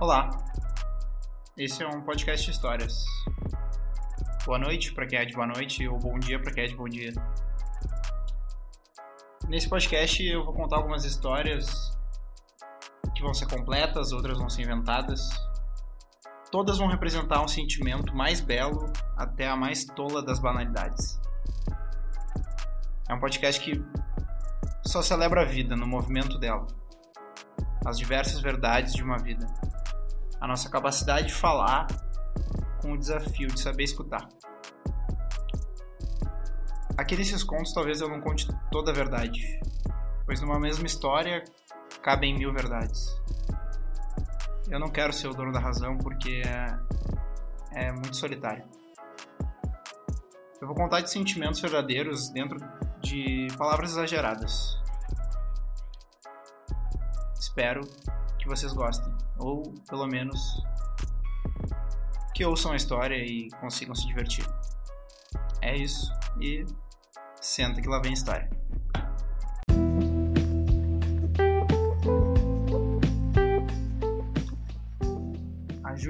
Olá, esse é um podcast de histórias. Boa noite para quem é de boa noite ou bom dia para quem é de bom dia. Nesse podcast eu vou contar algumas histórias que vão ser completas, outras vão ser inventadas. Todas vão representar um sentimento mais belo até a mais tola das banalidades. É um podcast que só celebra a vida no movimento dela, as diversas verdades de uma vida a nossa capacidade de falar com o desafio de saber escutar. Aqui nesses contos talvez eu não conte toda a verdade, pois numa mesma história cabem mil verdades. Eu não quero ser o dono da razão porque é, é muito solitário. Eu vou contar de sentimentos verdadeiros dentro de palavras exageradas. Espero que vocês gostem, ou pelo menos que ouçam a história e consigam se divertir. É isso, e senta que lá vem a história.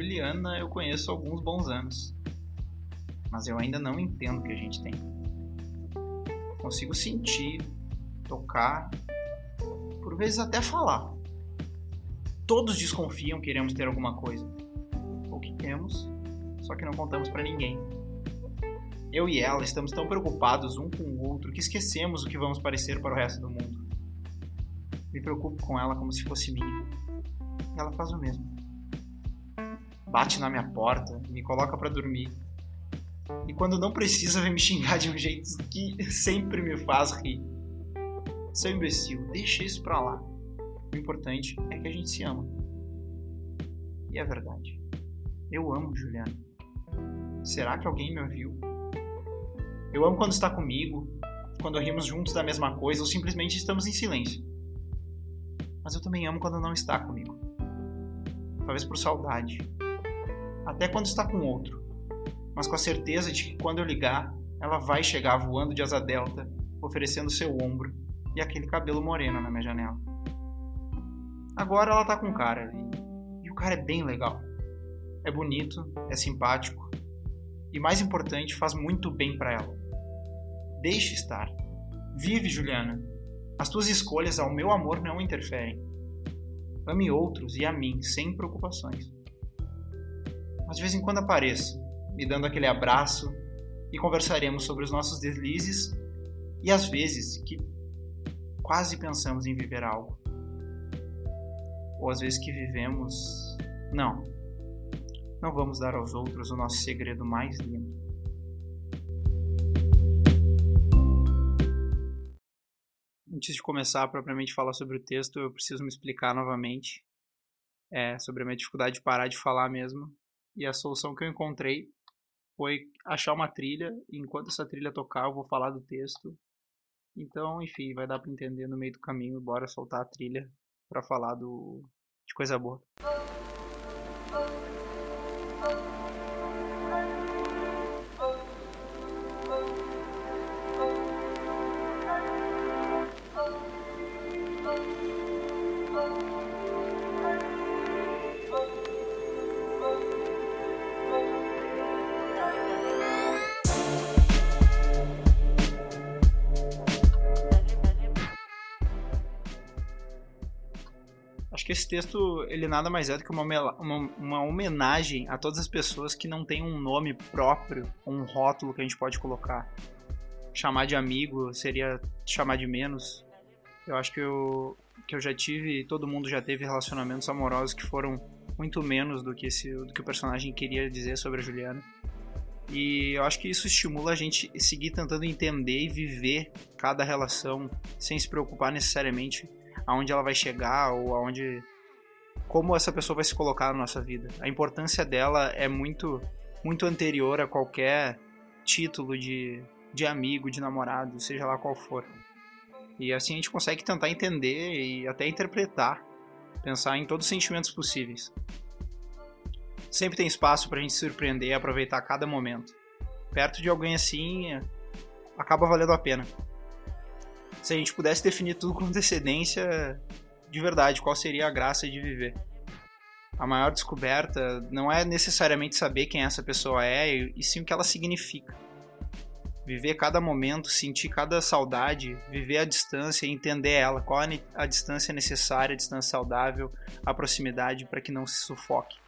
Juliana eu conheço há alguns bons anos, mas eu ainda não entendo o que a gente tem. Consigo sentir, tocar, por vezes até falar todos desconfiam que iremos ter alguma coisa. Ou que temos, só que não contamos para ninguém. Eu e ela estamos tão preocupados um com o outro que esquecemos o que vamos parecer para o resto do mundo. Me preocupo com ela como se fosse minha. E ela faz o mesmo. Bate na minha porta, me coloca para dormir. E quando não precisa, vem me xingar de um jeito que sempre me faz rir. Seu imbecil, deixa isso pra lá. O importante é que a gente se ama. E é verdade. Eu amo Juliana. Será que alguém me ouviu? Eu amo quando está comigo, quando rimos juntos da mesma coisa ou simplesmente estamos em silêncio. Mas eu também amo quando não está comigo. Talvez por saudade. Até quando está com outro. Mas com a certeza de que quando eu ligar, ela vai chegar voando de asa delta, oferecendo seu ombro e aquele cabelo moreno na minha janela. Agora ela tá com cara. E, e o cara é bem legal. É bonito, é simpático. E mais importante, faz muito bem para ela. Deixe estar. Vive, Juliana. As tuas escolhas ao meu amor não interferem. Ame outros e a mim, sem preocupações. Mas de vez em quando apareça, me dando aquele abraço e conversaremos sobre os nossos deslizes e as vezes que quase pensamos em viver algo ou às vezes que vivemos. Não. Não vamos dar aos outros o nosso segredo mais lindo. Antes de começar a propriamente falar sobre o texto, eu preciso me explicar novamente é, sobre a minha dificuldade de parar de falar mesmo. E a solução que eu encontrei foi achar uma trilha, e enquanto essa trilha tocar, eu vou falar do texto. Então, enfim, vai dar para entender no meio do caminho. Bora soltar a trilha para falar do, de coisa boa. Que esse texto ele nada mais é do que uma, uma, uma, homenagem a todas as pessoas que não têm um nome próprio, um rótulo que a gente pode colocar. Chamar de amigo seria chamar de menos. Eu acho que eu, que eu já tive, todo mundo já teve relacionamentos amorosos que foram muito menos do que, esse, do que o personagem queria dizer sobre a Juliana. E eu acho que isso estimula a gente seguir tentando entender e viver cada relação sem se preocupar necessariamente aonde ela vai chegar ou aonde como essa pessoa vai se colocar na nossa vida. A importância dela é muito muito anterior a qualquer título de, de amigo, de namorado, seja lá qual for. E assim a gente consegue tentar entender e até interpretar, pensar em todos os sentimentos possíveis. Sempre tem espaço pra gente se surpreender e aproveitar cada momento. Perto de alguém assim, acaba valendo a pena. Se a gente pudesse definir tudo com antecedência, de verdade, qual seria a graça de viver? A maior descoberta não é necessariamente saber quem essa pessoa é, e sim o que ela significa. Viver cada momento, sentir cada saudade, viver a distância e entender ela, qual a distância necessária, a distância saudável, a proximidade para que não se sufoque.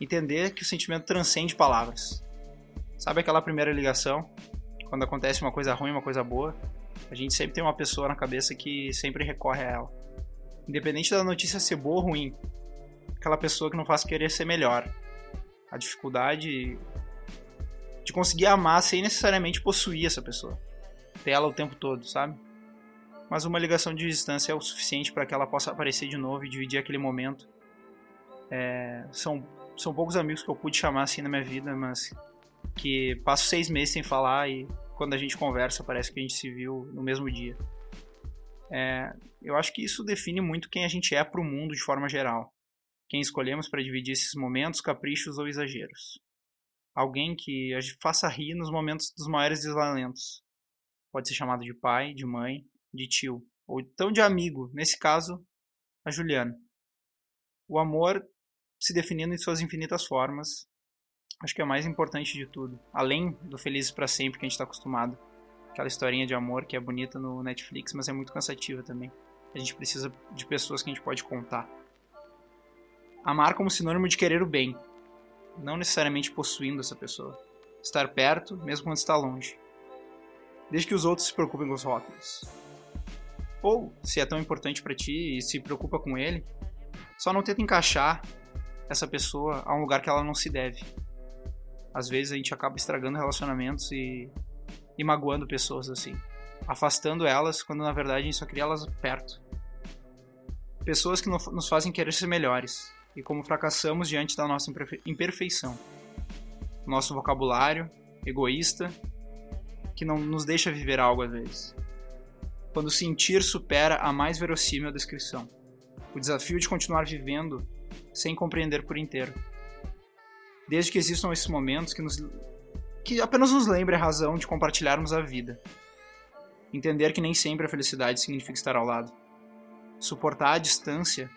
Entender que o sentimento transcende palavras. Sabe aquela primeira ligação? Quando acontece uma coisa ruim, uma coisa boa, a gente sempre tem uma pessoa na cabeça que sempre recorre a ela. Independente da notícia ser boa ou ruim, aquela pessoa que não faz querer ser melhor. A dificuldade de conseguir amar sem necessariamente possuir essa pessoa. Ter ela o tempo todo, sabe? Mas uma ligação de distância é o suficiente para que ela possa aparecer de novo e dividir aquele momento. É, são, são poucos amigos que eu pude chamar assim na minha vida, mas que passo seis meses sem falar e quando a gente conversa parece que a gente se viu no mesmo dia. É, eu acho que isso define muito quem a gente é para o mundo de forma geral. Quem escolhemos para dividir esses momentos, caprichos ou exageros. Alguém que a gente faça rir nos momentos dos maiores desalentos. Pode ser chamado de pai, de mãe, de tio, ou então de amigo, nesse caso, a Juliana. O amor se definindo em suas infinitas formas, acho que é o mais importante de tudo. Além do Felizes para Sempre que a gente está acostumado. Aquela historinha de amor que é bonita no Netflix, mas é muito cansativa também. A gente precisa de pessoas que a gente pode contar. Amar como sinônimo de querer o bem, não necessariamente possuindo essa pessoa. Estar perto, mesmo quando está longe. Desde que os outros se preocupem com os rótulos. Ou, se é tão importante para ti e se preocupa com ele, só não tenta encaixar essa pessoa a um lugar que ela não se deve às vezes a gente acaba estragando relacionamentos e, e magoando pessoas assim. Afastando elas quando na verdade a gente só queria elas perto. Pessoas que nos fazem querer ser melhores e como fracassamos diante da nossa imperfeição. Nosso vocabulário egoísta que não nos deixa viver algo às vezes. Quando sentir supera a mais verossímil descrição. O desafio de continuar vivendo sem compreender por inteiro desde que existam esses momentos que, nos, que apenas nos lembre a razão de compartilharmos a vida. Entender que nem sempre a felicidade significa estar ao lado. Suportar a distância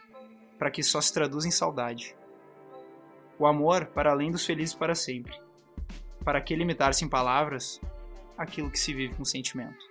para que só se traduz em saudade. O amor para além dos felizes para sempre. Para que limitar-se em palavras aquilo que se vive com sentimento?